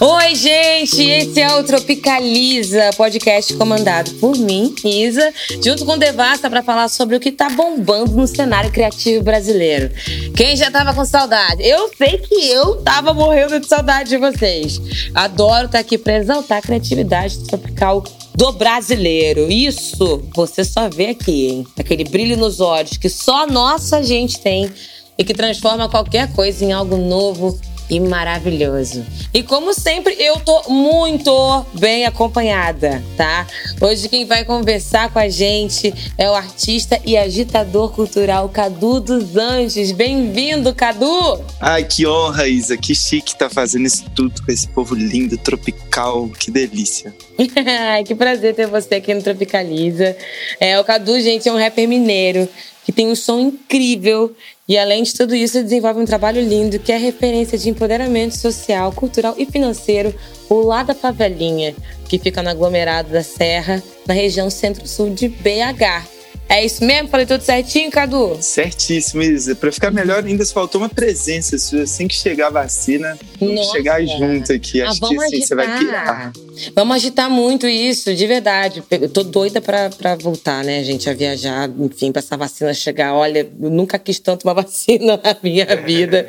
Oi, gente! Esse é o Tropicaliza, podcast comandado por mim, Isa, junto com Devasta para falar sobre o que tá bombando no cenário criativo brasileiro. Quem já tava com saudade? Eu sei que eu tava morrendo de saudade de vocês. Adoro estar tá aqui para exaltar a criatividade tropical do brasileiro. Isso você só vê aqui, hein? Aquele brilho nos olhos que só nossa gente tem e que transforma qualquer coisa em algo novo e maravilhoso. E como sempre, eu tô muito bem acompanhada, tá? Hoje quem vai conversar com a gente é o artista e agitador cultural Cadu dos Anjos. Bem-vindo, Cadu! Ai, que honra, Isa. Que chique tá fazendo isso tudo com esse povo lindo, tropical. Que delícia. que prazer ter você aqui no Tropicaliza. É, o Cadu, gente, é um rapper mineiro que tem um som incrível e além de tudo isso, desenvolve um trabalho lindo que é referência de empoderamento social, cultural e financeiro, o Lá da Favelinha, que fica no aglomerado da Serra, na região centro-sul de BH. É isso mesmo? Falei tudo certinho, Cadu? Certíssimo, Isa. Pra ficar melhor, ainda faltou uma presença sua. Assim que chegar a vacina, vamos chegar junto aqui. Ah, Acho que assim, você vai pirar. Vamos agitar muito isso, de verdade. Eu tô doida pra, pra voltar, né, gente, a viajar. Enfim, pra essa vacina chegar. Olha, eu nunca quis tanto uma vacina na minha vida.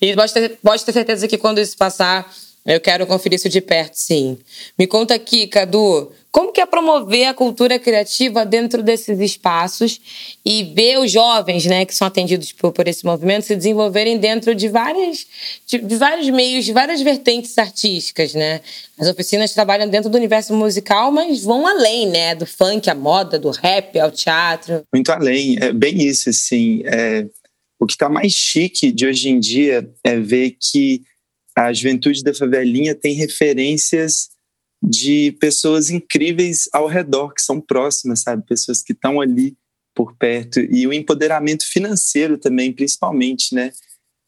E pode ter, pode ter certeza que quando isso passar eu quero conferir isso de perto, sim. Me conta aqui, Cadu, como que é promover a cultura criativa dentro desses espaços e ver os jovens, né, que são atendidos por, por esse movimento se desenvolverem dentro de várias de, de, vários meios, de várias vertentes artísticas, né? As oficinas trabalham dentro do universo musical, mas vão além, né, do funk, a moda, do rap, ao teatro. Muito além, é bem isso, assim. É, o que está mais chique de hoje em dia é ver que a juventude da favelinha tem referências de pessoas incríveis ao redor, que são próximas, sabe? Pessoas que estão ali por perto. E o empoderamento financeiro também, principalmente, né?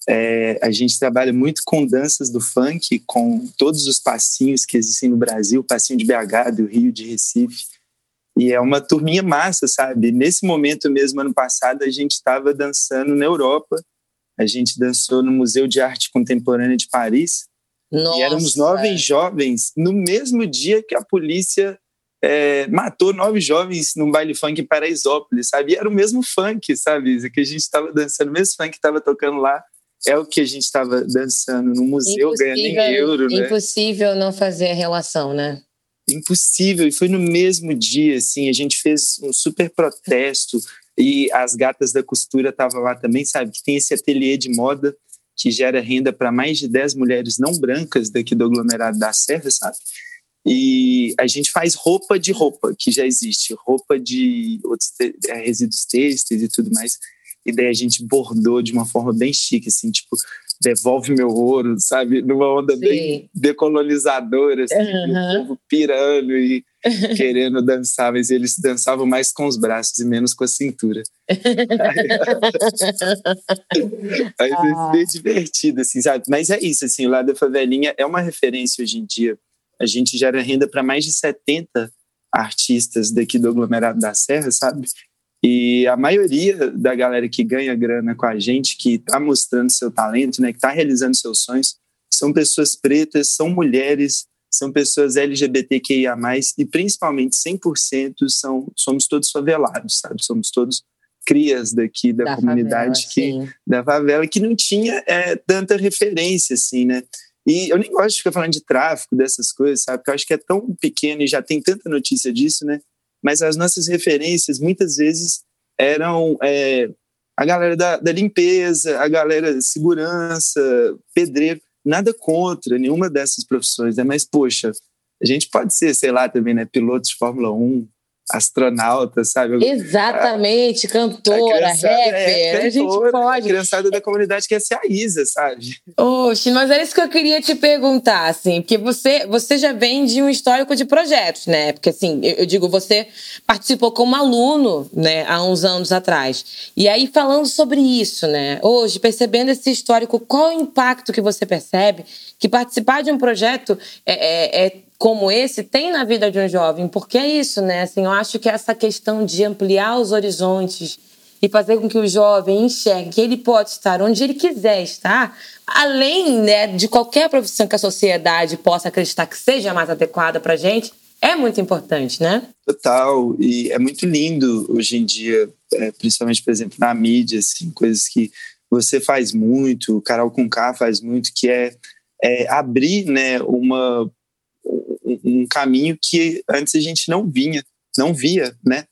É, a gente trabalha muito com danças do funk, com todos os passinhos que existem no Brasil, passinho de BH, do Rio, de Recife. E é uma turminha massa, sabe? Nesse momento mesmo, ano passado, a gente estava dançando na Europa, a gente dançou no Museu de Arte Contemporânea de Paris. Nossa. E éramos nove jovens no mesmo dia que a polícia é, matou nove jovens num baile funk em Paraisópolis, sabe? E era o mesmo funk, sabe? Que a gente estava dançando, o mesmo funk que estava tocando lá. É o que a gente estava dançando no museu, ganhando em euro, né? Impossível não fazer a relação, né? Impossível. E foi no mesmo dia, assim, a gente fez um super protesto e as gatas da costura estavam lá também, sabe? Que tem esse ateliê de moda que gera renda para mais de 10 mulheres não brancas daqui do aglomerado da Serra, sabe? E a gente faz roupa de roupa, que já existe, roupa de outros é, resíduos têxteis e tudo mais. E daí a gente bordou de uma forma bem chique, assim, tipo, devolve meu ouro, sabe? Numa onda Sim. bem decolonizadora, assim, uhum. o povo pirando e querendo dançar, mas eles dançavam mais com os braços e menos com a cintura. Aí ah. foi divertido, assim, sabe? Mas é isso, assim, o lado da favelinha é uma referência hoje em dia. A gente gera renda para mais de 70 artistas daqui do aglomerado da Serra, sabe? E a maioria da galera que ganha grana com a gente, que está mostrando seu talento, né, que está realizando seus sonhos, são pessoas pretas, são mulheres, são pessoas LGBTQIA+, e principalmente 100% são, somos todos favelados, sabe? Somos todos crias daqui da, da comunidade favela, que da favela que não tinha é, tanta referência assim, né? E eu nem gosto de ficar falando de tráfico dessas coisas, sabe? Porque eu acho que é tão pequeno e já tem tanta notícia disso, né? Mas as nossas referências muitas vezes eram é, a galera da, da limpeza, a galera de segurança, pedreiro nada contra nenhuma dessas profissões, né? Mas, poxa, a gente pode ser, sei lá, também, né? Piloto de Fórmula 1, astronauta, sabe? Exatamente, cantora, rapper, é, cantora, a gente pode. A criançada da comunidade quer ser a Isa, sabe? Oxe, mas era isso que eu queria te perguntar, assim, porque você, você já vem de um histórico de projetos, né? Porque, assim, eu, eu digo, você participou como aluno, né, há uns anos atrás. E aí, falando sobre isso, né, hoje, percebendo esse histórico, qual o impacto que você percebe que participar de um projeto é, é, é como esse tem na vida de um jovem, porque é isso, né? Assim, eu acho que essa questão de ampliar os horizontes e fazer com que o jovem enxergue que ele pode estar onde ele quiser estar, além né, de qualquer profissão que a sociedade possa acreditar que seja mais adequada para gente, é muito importante, né? Total, e é muito lindo hoje em dia, é, principalmente, por exemplo, na mídia, assim, coisas que você faz muito, o Carol Conká faz muito, que é, é abrir né, uma, um caminho que antes a gente não vinha, não via, né?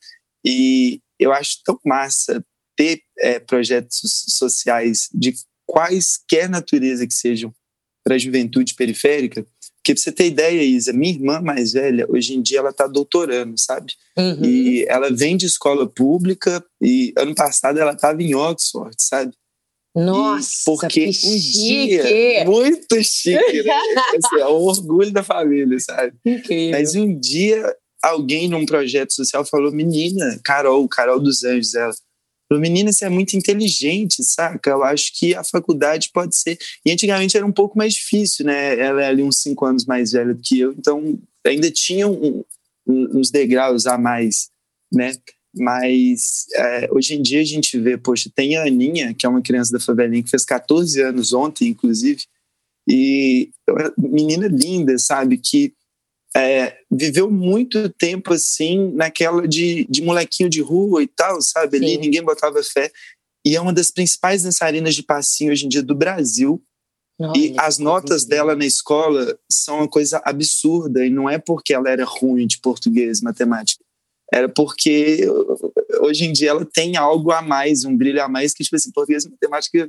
E eu acho tão massa ter é, projetos sociais de quaisquer natureza que sejam para a juventude periférica, porque pra você ter ideia, Isa, minha irmã mais velha, hoje em dia ela tá doutorando, sabe? Uhum. E ela vem de escola pública e ano passado ela tava em Oxford, sabe? Nossa, porque um dia, muito chique, né? assim, é o orgulho da família, sabe? Incrível. Mas um dia alguém num projeto social falou, menina, Carol, Carol dos Anjos, ela, Falou, menina, você é muito inteligente, saca? Eu acho que a faculdade pode ser. E antigamente era um pouco mais difícil, né? Ela é ali uns cinco anos mais velha do que eu, então ainda tinha um, um, uns degraus a mais, né? Mas é, hoje em dia a gente vê, poxa, tem a Aninha, que é uma criança da favelinha, que fez 14 anos ontem, inclusive, e menina linda, sabe? Que é, viveu muito tempo assim, naquela de, de molequinho de rua e tal, sabe? Ali ninguém botava fé. E é uma das principais dançarinas de passinho hoje em dia do Brasil. Olha, e as notas dela na escola são uma coisa absurda. E não é porque ela era ruim de português, matemática. Era porque hoje em dia ela tem algo a mais, um brilho a mais, que, tipo assim, português e matemática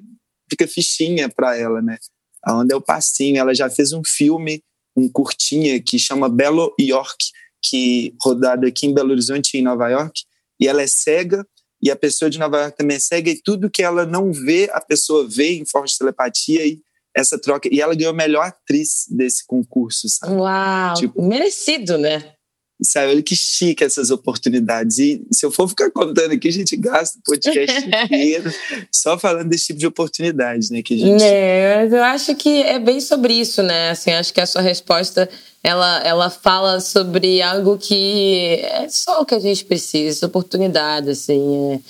fica fichinha para ela, né? Aonde é o passinho. Ela já fez um filme um curtinha que chama Belo York, que rodado aqui em Belo Horizonte em Nova York, e ela é cega e a pessoa de Nova York também é cega e tudo que ela não vê, a pessoa vê em forma de telepatia e essa troca. E ela ganhou a melhor atriz desse concurso, sabe? Uau! Tipo, merecido, né? Sabe, olha que chique essas oportunidades. E se eu for ficar contando aqui, a gente gasta o podcast inteiro só falando desse tipo de oportunidade, né? Que a gente... É, eu acho que é bem sobre isso, né? Assim, acho que a sua resposta ela, ela fala sobre algo que é só o que a gente precisa, oportunidade, assim,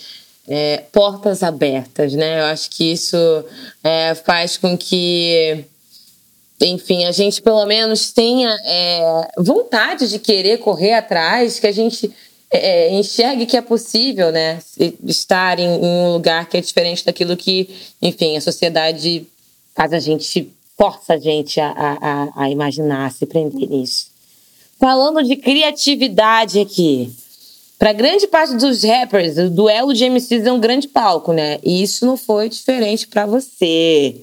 é, é, portas abertas, né? Eu acho que isso é, faz com que enfim, a gente pelo menos tenha é, vontade de querer correr atrás, que a gente é, enxergue que é possível, né? Estar em, em, um lugar que é diferente daquilo que, enfim, a sociedade faz a gente, força a gente a, a, a imaginar, a se prender nisso. Falando de criatividade aqui. Para grande parte dos rappers, o duelo de MCs é um grande palco, né? E isso não foi diferente para você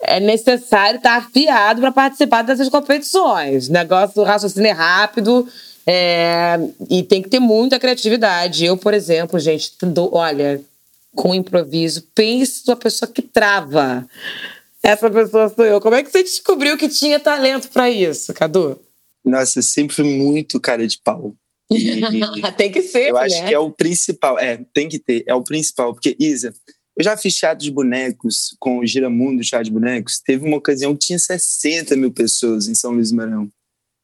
é necessário estar afiado para participar dessas competições. O negócio do raciocínio é rápido é, e tem que ter muita criatividade. Eu, por exemplo, gente, olha, com improviso, pense uma pessoa que trava. Essa pessoa sou eu. Como é que você descobriu que tinha talento para isso, Cadu? Nossa, eu sempre fui muito cara de pau. E, tem que ser, Eu né? acho que é o principal. É, tem que ter. É o principal. Porque, Isa, eu já fiz teatro de bonecos com o Giramundo Teatro de Bonecos. Teve uma ocasião que tinha 60 mil pessoas em São Luís Marão.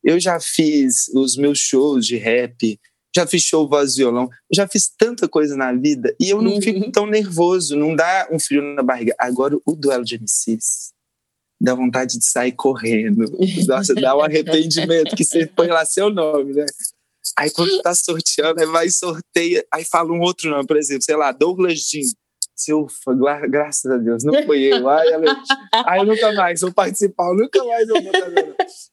Eu já fiz os meus shows de rap, já fiz show voz e violão, já fiz tanta coisa na vida e eu não uhum. fico tão nervoso, não dá um frio na barriga. Agora, o duelo de MCs dá vontade de sair correndo. Nossa, dá um arrependimento que você põe lá seu nome, né? Aí quando tá sorteando, aí vai sorteia, aí fala um outro nome, por exemplo, sei lá, Douglas Jean. Seu graças a Deus, não fui eu. Ai, ela, ai, nunca mais vou participar, nunca mais vou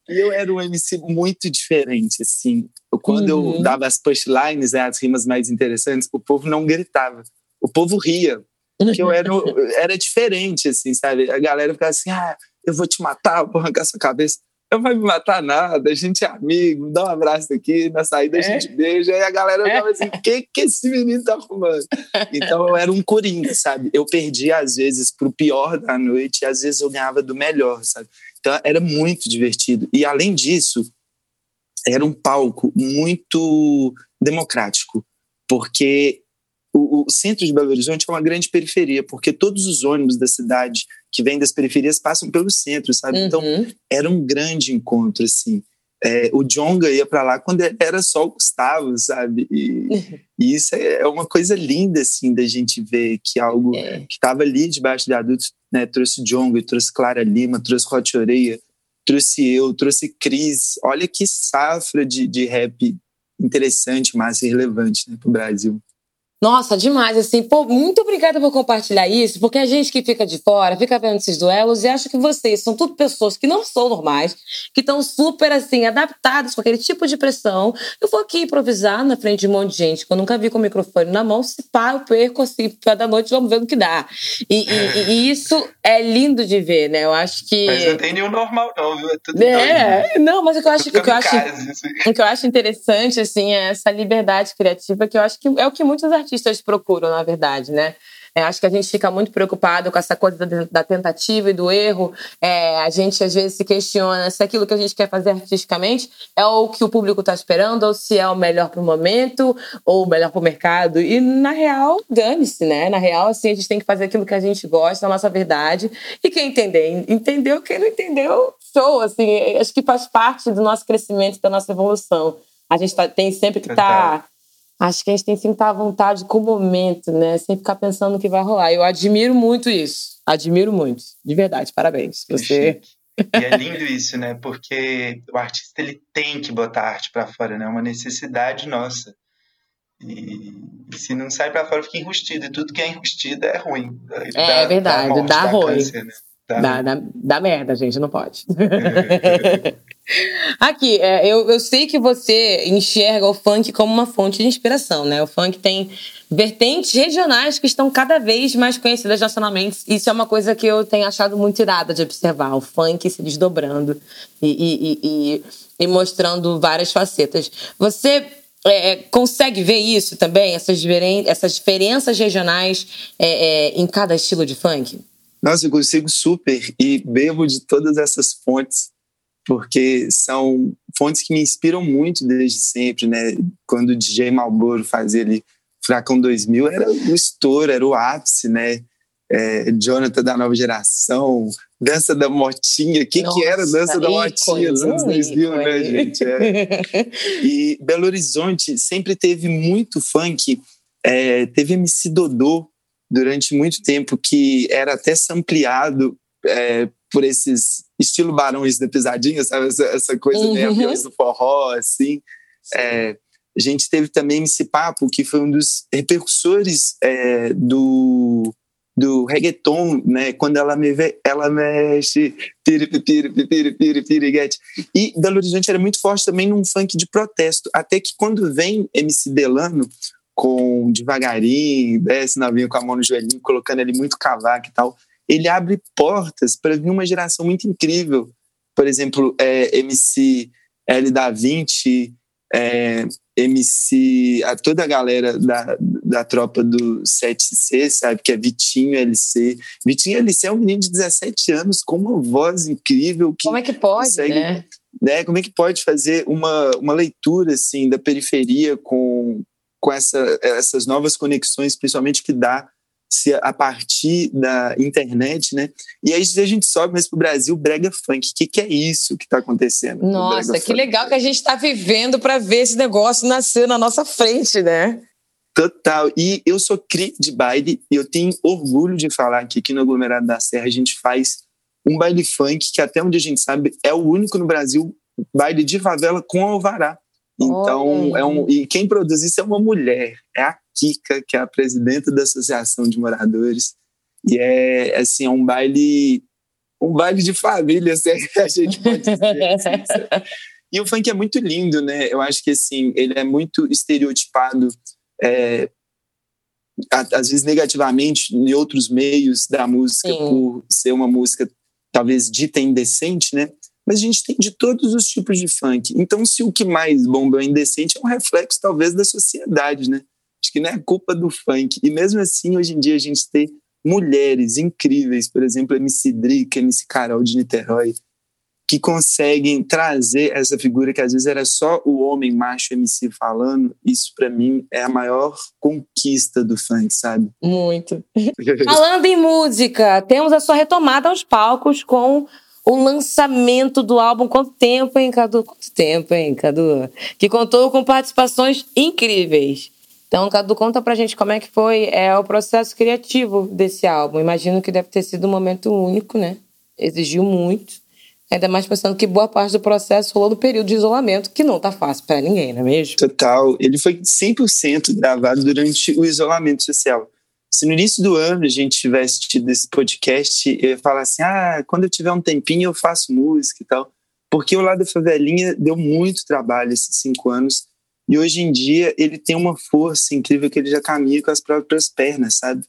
E eu era um MC muito diferente, assim. Quando uhum. eu dava as punchlines, né, as rimas mais interessantes, o povo não gritava. O povo ria. Porque eu era, era diferente, assim, sabe? A galera ficava assim, ah, eu vou te matar, vou arrancar sua cabeça não vai me matar nada, a gente é amigo, dá um abraço aqui, na saída é. a gente beija, e a galera é. assim, o que, que esse menino tá arrumando? Então eu era um coringa, sabe? Eu perdia às vezes pro pior da noite, e às vezes eu ganhava do melhor, sabe? Então era muito divertido. E além disso, era um palco muito democrático, porque o, o, centro de Belo Horizonte é uma grande periferia, porque todos os ônibus da cidade que vêm das periferias passam pelo centro, sabe? Então, uhum. Então, era um grande encontro, assim. é, o Jonga ia para lá quando era só o Gustavo, sabe? E, e, isso é uma coisa linda, assim, da gente ver que algo é. que estava ali debaixo de adultos, né? Trouxe Jonga, trouxe Clara Lima, trouxe Hot Oreia, trouxe eu, trouxe Cris. Olha que safra de, de rap interessante, massa e relevante né, para o Brasil. Nossa, demais, assim, pô, muito obrigada por compartilhar isso, porque a gente que fica de fora, fica vendo esses duelos e acha que vocês são tudo pessoas que não são normais, que estão super, assim, adaptadas com aquele tipo de pressão. Eu vou aqui improvisar na frente de um monte de gente que eu nunca vi com o microfone na mão, se pá, eu perco, assim, cada noite vamos ver o que dá. E, e, e, isso é lindo de ver, né? Eu acho que... Mas não tem nenhum normal, não, viu? É tudo é, doido. não, mas o que eu acho, o que eu acho, assim. o que eu acho interessante, assim, é essa liberdade criativa que eu acho que é o que muitos artistas artistas procuram, na verdade, né? É, acho que a gente fica muito preocupado com essa coisa da, da tentativa e do erro. É, a gente às vezes se questiona se aquilo que a gente quer fazer artisticamente é o que o público está esperando, ou se é o melhor para o momento, ou o melhor para o mercado. E na real, dane-se, né? Na real, assim, a gente tem que fazer aquilo que a gente gosta, a nossa verdade. E quem entender, entendeu. Quem não entendeu, show. Assim, acho que faz parte do nosso crescimento, da nossa evolução. A gente tá, tem sempre que estar. Tá Acho que a gente tem que estar à vontade com o momento, né? Sem ficar pensando no que vai rolar. Eu admiro muito isso. Admiro muito. De verdade, parabéns. Você. E é lindo isso, né? Porque o artista ele tem que botar arte para fora, né? É uma necessidade nossa. E, se não sai para fora, fica enrustido. E tudo que é enrustido é ruim. É, dá, é verdade, dá, dá, dá ruim. Câncer, né? Dá, dá, dá, dá merda, gente, não pode. Aqui, é, eu, eu sei que você enxerga o funk como uma fonte de inspiração, né? O funk tem vertentes regionais que estão cada vez mais conhecidas nacionalmente. Isso é uma coisa que eu tenho achado muito irada de observar, o funk se desdobrando e, e, e, e mostrando várias facetas. Você é, é consegue ver isso também, essas, essas diferenças regionais é, é, em cada estilo de funk? Nossa, eu consigo super e bebo de todas essas fontes porque são fontes que me inspiram muito desde sempre, né? Quando o DJ Malboro fazia ali Fracão 2000, era o estouro, era o ápice, né? É, Jonathan da nova geração, Dança da Motinha, o que, que era Dança da Motinha nos anos 2000, né, gente? É. E Belo Horizonte sempre teve muito funk, é, teve MC Dodô durante muito tempo, que era até sampleado é, por esses estilo Barões da Pisadinha, sabe? Essa, essa coisa uhum. meio aviões do forró, assim. É, a gente teve também esse papo, que foi um dos repercussores é, do, do reggaeton, né? Quando ela, me vê, ela mexe, piri, piri, piri, piri, piriguete. E Belo Horizonte era muito forte também num funk de protesto. Até que quando vem MC Delano, com devagarinho, desce novinho com a mão no joelhinho, colocando ali muito cavaco e tal, ele abre portas para vir uma geração muito incrível. Por exemplo, é, MC L da 20, é, MC, a toda a galera da, da tropa do 7C, sabe? Que é Vitinho LC. Vitinho LC é um menino de 17 anos com uma voz incrível. Que como é que pode, consegue, né? né? Como é que pode fazer uma, uma leitura, assim, da periferia com, com essa, essas novas conexões, principalmente que dá se a partir da internet, né? E aí a gente sobe mais pro Brasil, brega funk. O que, que é isso que está acontecendo? Nossa, que funk? legal que a gente está vivendo para ver esse negócio nascer na nossa frente, né? Total. E eu sou cri de baile e eu tenho orgulho de falar que aqui no Aglomerado da Serra a gente faz um baile funk que até onde a gente sabe é o único no Brasil baile de favela com alvará. Então, é um, e quem produz isso é uma mulher, é a Kika, que é a presidenta da Associação de Moradores. E é assim, é um baile um baile de família, se a gente pode dizer. Assim, e o funk é muito lindo, né? Eu acho que assim, ele é muito estereotipado é, às vezes negativamente em outros meios da música Sim. por ser uma música talvez dita indecente, né? Mas a gente tem de todos os tipos de funk. Então, se o que mais bomba é indecente, é um reflexo, talvez, da sociedade, né? Acho que não é culpa do funk. E mesmo assim, hoje em dia, a gente tem mulheres incríveis, por exemplo, MC Drica, MC Carol de Niterói, que conseguem trazer essa figura que às vezes era só o homem macho MC falando. Isso, para mim, é a maior conquista do funk, sabe? Muito. Falando em música, temos a sua retomada aos palcos com o lançamento do álbum. Quanto tempo, hein, Cadu? Quanto tempo, hein, Cadu? Que contou com participações incríveis. Então, Cadu, conta pra gente como é que foi é, o processo criativo desse álbum. Imagino que deve ter sido um momento único, né? Exigiu muito. Ainda mais pensando que boa parte do processo rolou no período de isolamento, que não tá fácil para ninguém, não é mesmo? Total. Ele foi 100% gravado durante o isolamento social. Se no início do ano a gente tivesse tido esse podcast, eu ia falar assim: ah, quando eu tiver um tempinho eu faço música e tal. Porque o Lado da Favelinha deu muito trabalho esses cinco anos. E hoje em dia ele tem uma força incrível que ele já caminha com as próprias pernas, sabe?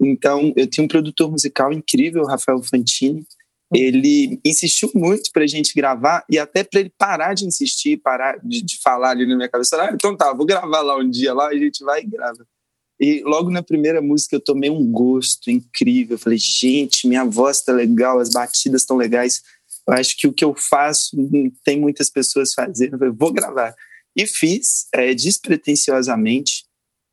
Então, eu tenho um produtor musical incrível, Rafael Fantini, ele insistiu muito para a gente gravar e até para ele parar de insistir, parar de, de, falar ali na minha cabeça. Ah, então tá, vou gravar lá um dia lá, a gente vai e grava. E logo na primeira música eu tomei um gosto incrível. Eu falei, gente, minha voz tá legal, as batidas estão legais. Eu acho que o que eu faço tem muitas pessoas fazendo. Eu falei, vou gravar. E fiz é, despretensiosamente.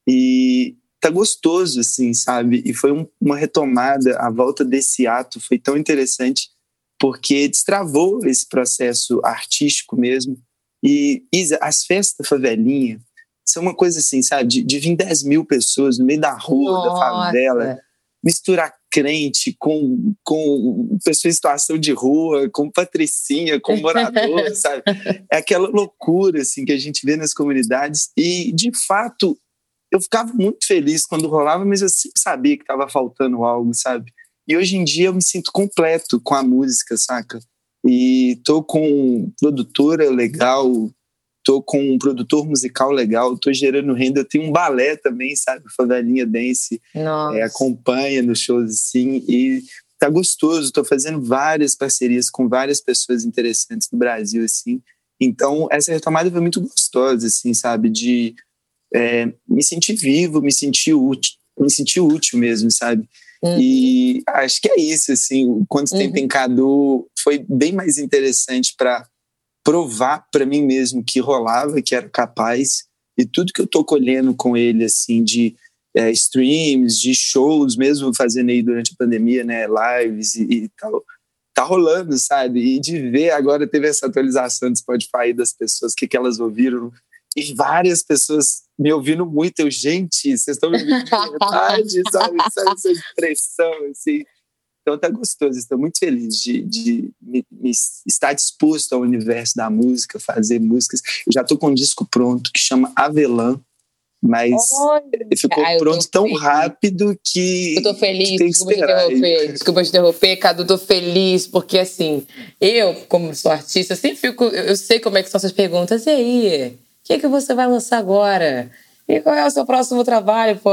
E tá gostoso, assim, sabe? E foi um, uma retomada, a volta desse ato foi tão interessante porque destravou esse processo artístico mesmo. E, Isa, as festas da favelinha são uma coisa assim, sabe? De, de vir 10 mil pessoas no meio da rua, Nossa. da favela, misturar crente com, com pessoa em situação de rua, com patricinha, com morador, sabe? É aquela loucura assim que a gente vê nas comunidades e de fato eu ficava muito feliz quando rolava, mas eu sempre sabia que estava faltando algo, sabe? E hoje em dia eu me sinto completo com a música, saca? E tô com produtora legal, tô com um produtor musical legal, tô gerando renda, eu tenho um balé também, sabe? Favelinha Dance é, acompanha nos shows assim, e tá gostoso, tô fazendo várias parcerias com várias pessoas interessantes do Brasil, assim. Então, essa retomada foi muito gostosa, assim, sabe? De é, me sentir vivo, me sentir útil, me sentir útil mesmo, sabe? Uhum. E acho que é isso, assim, quanto uhum. tempo em Cadu foi bem mais interessante para provar para mim mesmo que rolava, que era capaz, e tudo que eu tô colhendo com ele, assim, de é, streams, de shows, mesmo fazendo aí durante a pandemia, né, lives e, e tal, tá rolando, sabe? E de ver agora teve essa atualização do Spotify das pessoas, o que, que elas ouviram e várias pessoas me ouvindo muito. Eu, gente, vocês estão me ouvindo de verdade, sabe? sabe? Essa expressão, assim. Então tá gostoso, estou muito feliz de, de me, me estar disposto ao universo da música, fazer músicas. Eu já estou com um disco pronto que chama Avelã, mas Olha, ficou ah, pronto tão feliz. rápido que. Eu tô feliz, desculpa te interromper. Desculpa te interromper, Cadu, tô feliz, porque assim, eu, como sou artista, sempre fico. Eu sei como é que são essas perguntas. E aí? O que, é que você vai lançar agora? E qual é o seu próximo trabalho, pô?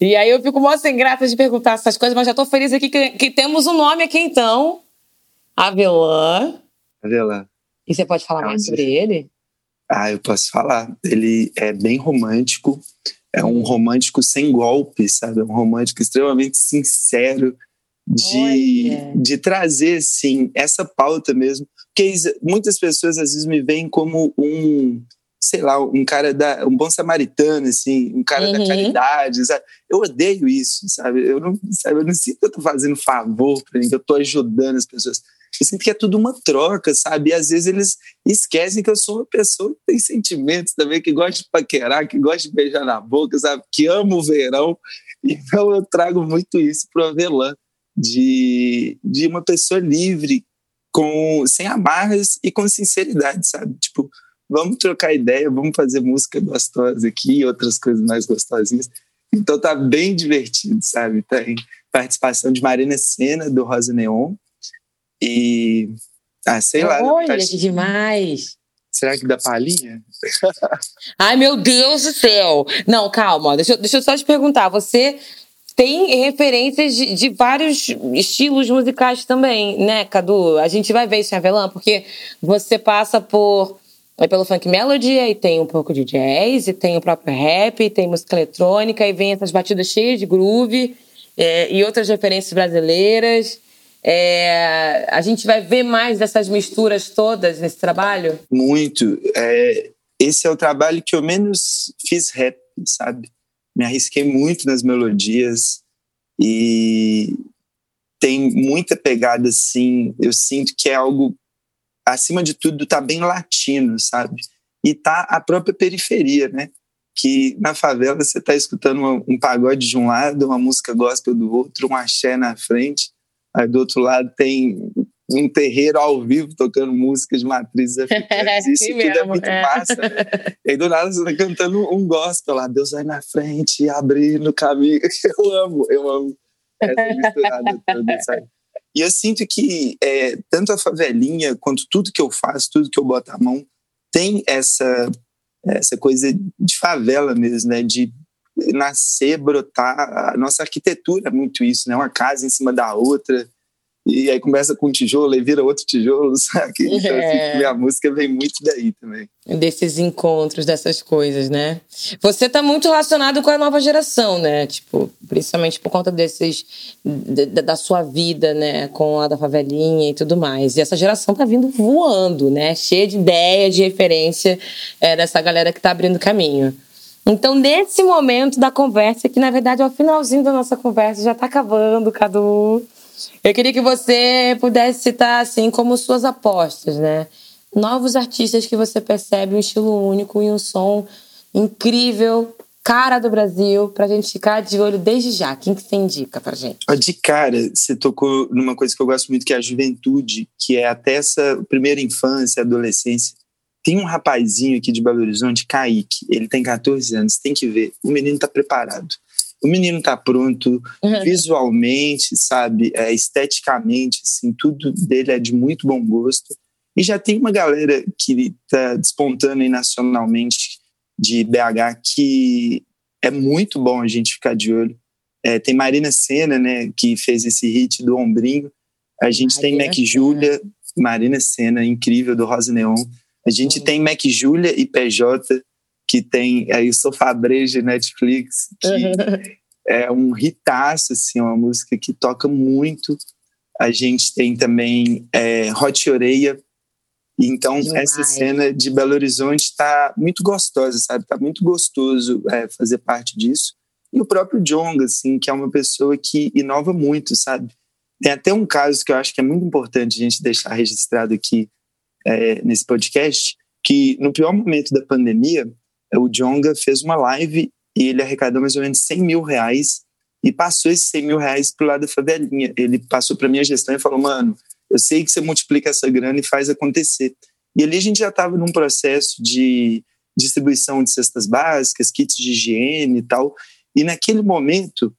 E aí eu fico mó sem grata de perguntar essas coisas, mas já tô feliz aqui que, que temos um nome aqui então. Avelã. Avelã. E você pode falar mais sobre ele? Ah, eu posso falar. Ele é bem romântico, é um romântico sem golpe, sabe? É um romântico extremamente sincero de, de trazer, sim, essa pauta mesmo. Porque muitas pessoas às vezes me veem como um sei lá, um cara da um bom samaritano assim, um cara uhum. da caridade, sabe? Eu odeio isso, sabe? Eu não, sabe, eu não sinto que eu tô fazendo favor para ninguém, eu tô ajudando as pessoas. Eu sinto que é tudo uma troca, sabe? E às vezes eles esquecem que eu sou uma pessoa que tem sentimentos também, que gosta de paquerar, que gosta de beijar na boca, sabe? Que amo o verão. Então eu trago muito isso pro Avelã, de, de uma pessoa livre, com sem amarras e com sinceridade, sabe? Tipo, vamos trocar ideia, vamos fazer música gostosa aqui e outras coisas mais gostosinhas. Então tá bem divertido, sabe? Tem participação de Marina Senna, do Rosa Neon. E. Ah, sei lá. Olha, tá... que demais! Será que dá palhinha? Ai, meu Deus do céu! Não, calma, deixa, deixa eu só te perguntar. Você tem referências de, de, vários estilos musicais também, né, Cadu? A gente vai ver isso em Avelã, porque você passa por Vai pelo funk melody, aí tem um pouco de jazz, e tem o próprio rap, tem música eletrônica, e vem essas batidas cheias de groove é, e outras referências brasileiras. É, a gente vai ver mais dessas misturas todas nesse trabalho? Muito. É, esse é o trabalho que eu menos fiz rap, sabe? Me arrisquei muito nas melodias e tem muita pegada, assim, eu sinto que é algo, acima de tudo, tá bem latino, sabe? E tá a própria periferia, né? Que na favela você tá escutando um, pagode de um lado, uma música gospel do outro, um axé na frente, aí do outro lado tem um terreiro ao vivo tocando músicas de matrizes africanas. Isso tudo mesmo, é muito é. massa. E aí do nada você tá cantando um gospel lá, Deus vai na frente, abrir no caminho. Eu amo, eu amo essa misturada toda, sabe? E eu sinto que é, tanto a favelinha quanto tudo que eu faço, tudo que eu boto a mão, tem essa, essa coisa de favela mesmo, né? De nascer, brotar. A nossa arquitetura é muito isso, né? Uma casa em cima da outra e aí começa com um tijolo e vira outro tijolo, sabe? Então, assim, é. assim, minha música vem muito daí também. Desses encontros, dessas coisas, né? Você tá muito relacionado com a nova geração, né? Tipo, principalmente por conta desses... da sua vida, né? Com a da favelinha e tudo mais. E essa geração tá vindo voando, né? Cheia de ideia, de referência é, dessa galera que tá abrindo caminho. Então, nesse momento da conversa, que na verdade é o finalzinho da nossa conversa, já tá acabando, Cadu. Eu queria que você pudesse citar, assim, como suas apostas, né? Novos artistas que você percebe um estilo único e um som incrível, cara do Brasil, pra gente ficar de olho desde já. Quem que você indica pra gente? De cara, você tocou numa coisa que eu gosto muito, que é a juventude, que é até essa primeira infância, adolescência. Tem um rapazinho aqui de Belo Horizonte, Kaique, ele tem 14 anos, tem que ver, o menino tá preparado o menino tá pronto uhum. visualmente, sabe, é, esteticamente, assim, tudo dele é de muito bom gosto. E já tem uma galera que tá despontando aí nacionalmente de BH que é muito bom a gente ficar de olho. É, tem Marina Senna, né, que fez esse hit do Ombrinho. A gente Marina tem Mac Júlia, Marina Senna, incrível, do Rosa Neon. A gente uhum. tem Mac Júlia e PJ, que tem aí o Sofá Breja Netflix, que é um hitaço, assim, uma música que toca muito. A gente tem também é, Hot Oreia. Então, Demais. essa cena de Belo Horizonte está muito gostosa, sabe? Está muito gostoso é, fazer parte disso. E o próprio Jonga, assim, que é uma pessoa que inova muito, sabe? Tem até um caso que eu acho que é muito importante a gente deixar registrado aqui é, nesse podcast, que no pior momento da pandemia, o Jonga fez uma live e ele arrecadou mais ou menos 100 mil reais e passou esses 100 mil reais para o lado da favelinha. Ele passou para minha gestão e falou, mano, eu sei que você multiplica essa grana e faz acontecer. E ali a gente já estava num processo de distribuição de cestas básicas, kits de higiene e tal. E naquele momento,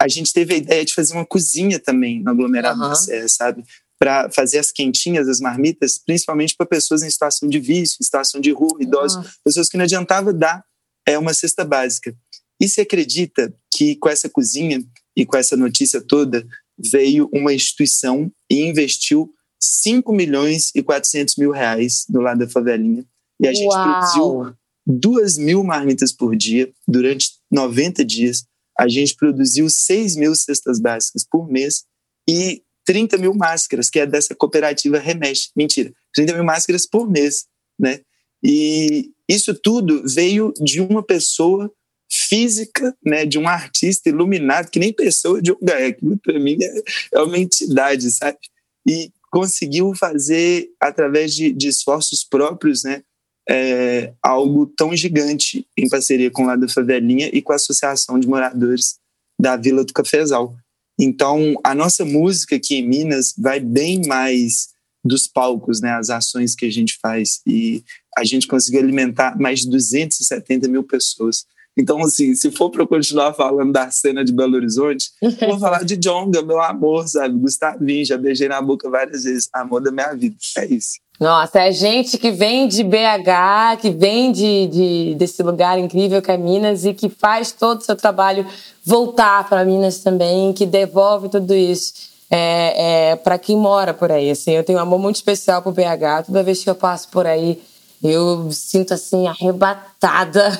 a gente teve a ideia de fazer uma cozinha também no aglomerado uhum. da Serra, sabe? Para fazer as quentinhas, as marmitas, principalmente para pessoas em situação de vício, em situação de rua, idosos, uhum. pessoas que não adiantava dar é uma cesta básica. E se acredita que com essa cozinha e com essa notícia toda veio uma instituição e investiu 5 milhões e 400 mil reais do lado da favelinha. E a gente Uau. produziu 2 mil marmitas por dia durante 90 dias. A gente produziu 6 mil cestas básicas por mês e 30 mil máscaras, que é dessa cooperativa Remexe. Mentira, 30 mil máscaras por mês, né? E isso tudo veio de uma pessoa física, né, de um artista iluminado, que nem pessoa de um aquilo para mim é, é, uma entidade, sabe? E conseguiu fazer, através de, de esforços próprios, né, é, algo tão gigante em parceria com a da Favelinha e com a Associação de Moradores da Vila do Cafezal. Então, a nossa música aqui em Minas vai bem mais dos palcos, né, as ações que a gente faz. E a gente conseguiu alimentar mais de 270 mil pessoas. Então, assim, se for para continuar falando da cena de Belo Horizonte, vou falar de Jonga, meu amor, sabe? Gustavinho, já beijei na boca várias vezes. Amor da minha vida. É isso. Nossa, é gente que vem de BH, que vem de, de, desse lugar incrível que é Minas e que faz todo o seu trabalho voltar para Minas também, que devolve tudo isso é, é, para quem mora por aí. Assim, eu tenho um amor muito especial por BH. Toda vez que eu passo por aí, eu sinto assim arrebatada,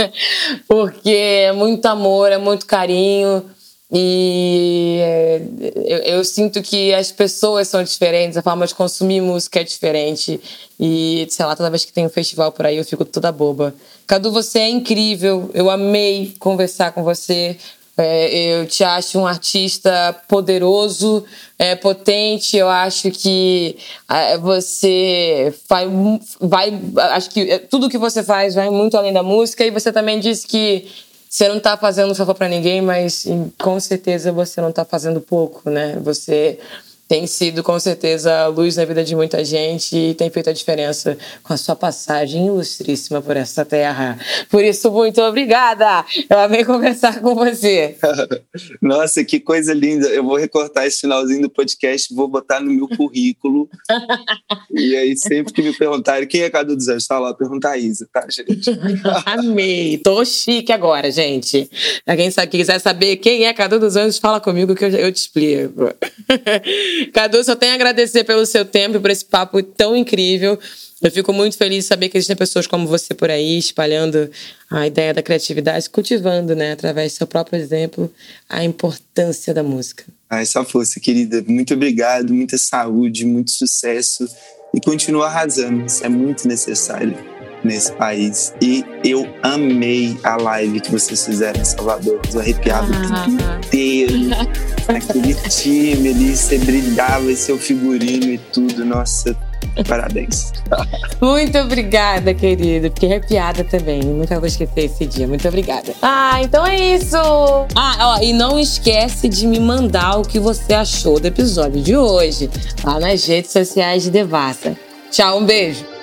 porque é muito amor, é muito carinho. E é, eu, eu, sinto que as pessoas são diferentes, a forma de consumir música é diferente. E, sei lá, toda vez que tem um festival por aí eu fico toda boba. Cadu, você é incrível, eu amei conversar com você. É, eu te acho um artista poderoso, é, potente. Eu acho que é, você vai, vai. Acho que tudo que você faz vai muito além da música. E você também disse que você não está fazendo favor para ninguém, mas com certeza você não está fazendo pouco, né? Você tem sido com certeza luz na vida de muita gente e tem feito a diferença com a sua passagem ilustríssima por essa terra. Por isso, muito obrigada! Eu amei conversar com você. Nossa, que coisa linda! Eu vou recortar esse finalzinho do podcast, vou botar no meu currículo. e aí, sempre que me perguntarem quem é Cadu dos Anjos, tá lá, perguntar a Isa, tá, gente? Amei! Tô chique agora, gente. Pra quem sabe, quiser saber quem é Cadu dos Anjos, fala comigo que eu, eu te explico. Cadu, só tenho a agradecer pelo seu tempo e por esse papo tão incrível. Eu fico muito feliz de saber que existem pessoas como você por aí, espalhando a ideia da criatividade, cultivando, né, através do seu próprio exemplo, a importância da música. Ai, só força, querida. Muito obrigado, muita saúde, muito sucesso e continua arrasando. Isso é muito necessário nesse país. E eu amei a live que vocês fizeram em Salvador. Tô arrepiado ah. o inteiro. Aquele time ali, você brilhava, esse seu figurino e tudo. Nossa, Parabéns. Muito obrigada, querido. Fiquei arrepiada também. Nunca vou esquecer esse dia. Muito obrigada. Ah, então é isso. Ah, ó, e não esquece de me mandar o que você achou do episódio de hoje lá nas redes sociais de Devassa. Tchau, um beijo.